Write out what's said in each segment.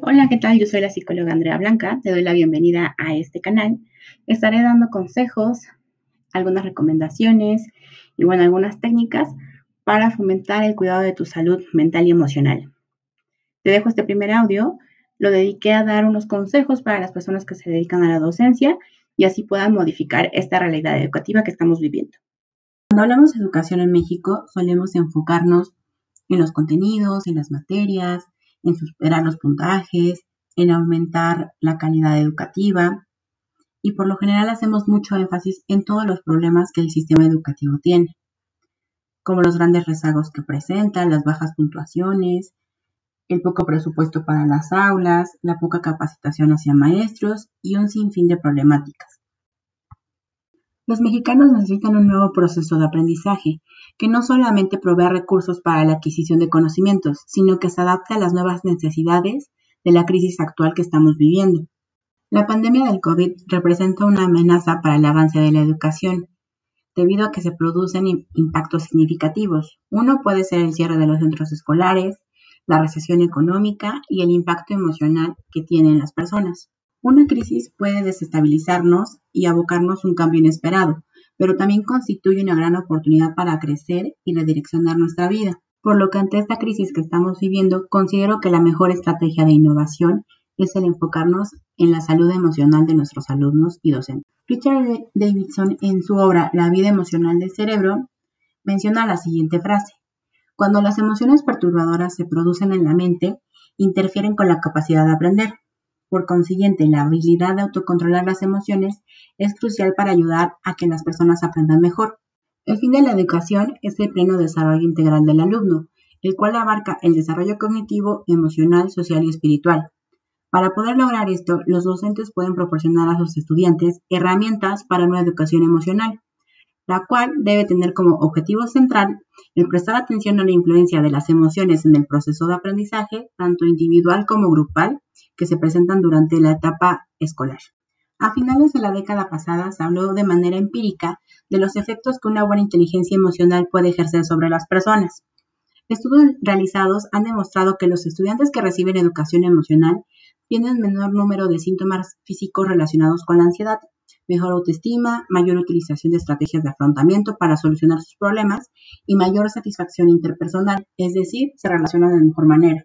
Hola, ¿qué tal? Yo soy la psicóloga Andrea Blanca. Te doy la bienvenida a este canal. Estaré dando consejos, algunas recomendaciones y bueno, algunas técnicas para fomentar el cuidado de tu salud mental y emocional. Te dejo este primer audio. Lo dediqué a dar unos consejos para las personas que se dedican a la docencia y así puedan modificar esta realidad educativa que estamos viviendo. Cuando hablamos de educación en México, solemos enfocarnos en los contenidos, en las materias, en superar los puntajes, en aumentar la calidad educativa y por lo general hacemos mucho énfasis en todos los problemas que el sistema educativo tiene, como los grandes rezagos que presenta, las bajas puntuaciones, el poco presupuesto para las aulas, la poca capacitación hacia maestros y un sinfín de problemáticas. Los mexicanos necesitan un nuevo proceso de aprendizaje que no solamente provea recursos para la adquisición de conocimientos, sino que se adapte a las nuevas necesidades de la crisis actual que estamos viviendo. La pandemia del COVID representa una amenaza para el avance de la educación, debido a que se producen impactos significativos. Uno puede ser el cierre de los centros escolares, la recesión económica y el impacto emocional que tienen las personas. Una crisis puede desestabilizarnos y abocarnos un cambio inesperado, pero también constituye una gran oportunidad para crecer y redireccionar nuestra vida. Por lo que ante esta crisis que estamos viviendo, considero que la mejor estrategia de innovación es el enfocarnos en la salud emocional de nuestros alumnos y docentes. Richard Davidson, en su obra La vida emocional del cerebro, menciona la siguiente frase. Cuando las emociones perturbadoras se producen en la mente, interfieren con la capacidad de aprender. Por consiguiente, la habilidad de autocontrolar las emociones es crucial para ayudar a que las personas aprendan mejor. El fin de la educación es el pleno desarrollo integral del alumno, el cual abarca el desarrollo cognitivo, emocional, social y espiritual. Para poder lograr esto, los docentes pueden proporcionar a sus estudiantes herramientas para una educación emocional, la cual debe tener como objetivo central el prestar atención a la influencia de las emociones en el proceso de aprendizaje, tanto individual como grupal, que se presentan durante la etapa escolar. A finales de la década pasada se habló de manera empírica de los efectos que una buena inteligencia emocional puede ejercer sobre las personas. Estudios realizados han demostrado que los estudiantes que reciben educación emocional tienen menor número de síntomas físicos relacionados con la ansiedad, mejor autoestima, mayor utilización de estrategias de afrontamiento para solucionar sus problemas y mayor satisfacción interpersonal, es decir, se relacionan de mejor manera.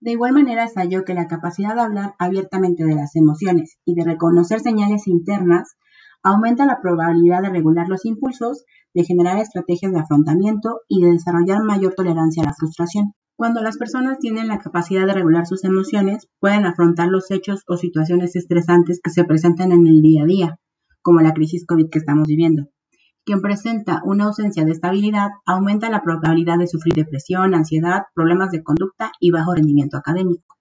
De igual manera, se halló que la capacidad de hablar abiertamente de las emociones y de reconocer señales internas aumenta la probabilidad de regular los impulsos, de generar estrategias de afrontamiento y de desarrollar mayor tolerancia a la frustración. Cuando las personas tienen la capacidad de regular sus emociones, pueden afrontar los hechos o situaciones estresantes que se presentan en el día a día, como la crisis COVID que estamos viviendo. Quien presenta una ausencia de estabilidad aumenta la probabilidad de sufrir depresión, ansiedad, problemas de conducta y bajo rendimiento académico.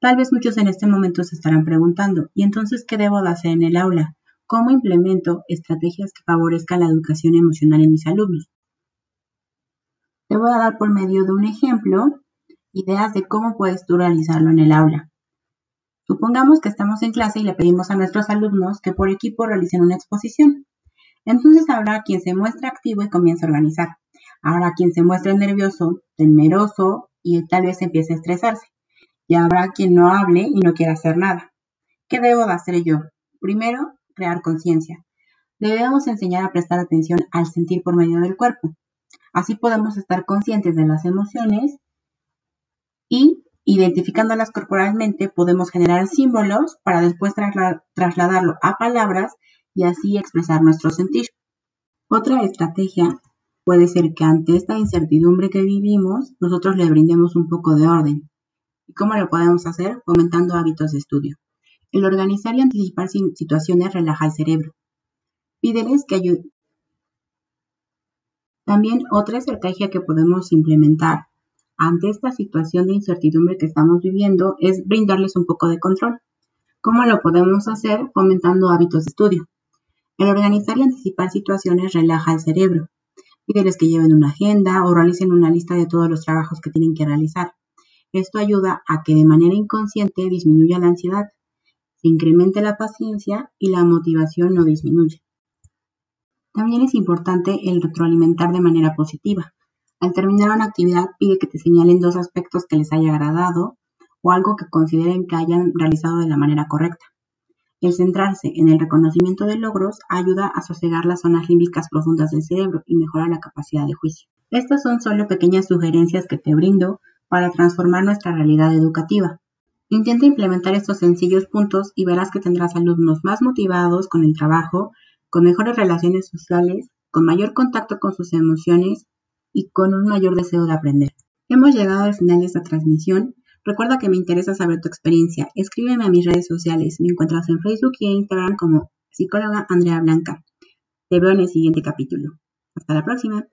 Tal vez muchos en este momento se estarán preguntando, ¿y entonces qué debo de hacer en el aula? ¿Cómo implemento estrategias que favorezcan la educación emocional en mis alumnos? Te voy a dar por medio de un ejemplo ideas de cómo puedes tú realizarlo en el aula. Supongamos que estamos en clase y le pedimos a nuestros alumnos que por equipo realicen una exposición. Entonces habrá quien se muestre activo y comience a organizar. Habrá quien se muestre nervioso, temeroso y tal vez empiece a estresarse. Y habrá quien no hable y no quiera hacer nada. ¿Qué debo de hacer yo? Primero, crear conciencia. Debemos enseñar a prestar atención al sentir por medio del cuerpo. Así podemos estar conscientes de las emociones y identificándolas corporalmente podemos generar símbolos para después trasladarlo a palabras y así expresar nuestro sentir. Otra estrategia puede ser que ante esta incertidumbre que vivimos, nosotros le brindemos un poco de orden. ¿Y cómo lo podemos hacer? Fomentando hábitos de estudio. El organizar y anticipar situaciones relaja el cerebro. Pídeles que ayuden. También otra estrategia que podemos implementar ante esta situación de incertidumbre que estamos viviendo es brindarles un poco de control. ¿Cómo lo podemos hacer? Fomentando hábitos de estudio. El organizar y anticipar situaciones relaja el cerebro. Pídeles que lleven una agenda o realicen una lista de todos los trabajos que tienen que realizar. Esto ayuda a que de manera inconsciente disminuya la ansiedad, se incremente la paciencia y la motivación no disminuye. También es importante el retroalimentar de manera positiva. Al terminar una actividad, pide que te señalen dos aspectos que les haya agradado o algo que consideren que hayan realizado de la manera correcta. El centrarse en el reconocimiento de logros ayuda a sosegar las zonas límbicas profundas del cerebro y mejora la capacidad de juicio. Estas son solo pequeñas sugerencias que te brindo para transformar nuestra realidad educativa. Intenta implementar estos sencillos puntos y verás que tendrás alumnos más motivados con el trabajo, con mejores relaciones sociales, con mayor contacto con sus emociones y con un mayor deseo de aprender. Hemos llegado al final de esta transmisión. Recuerda que me interesa saber tu experiencia. Escríbeme a mis redes sociales. Me encuentras en Facebook y Instagram como psicóloga Andrea Blanca. Te veo en el siguiente capítulo. Hasta la próxima.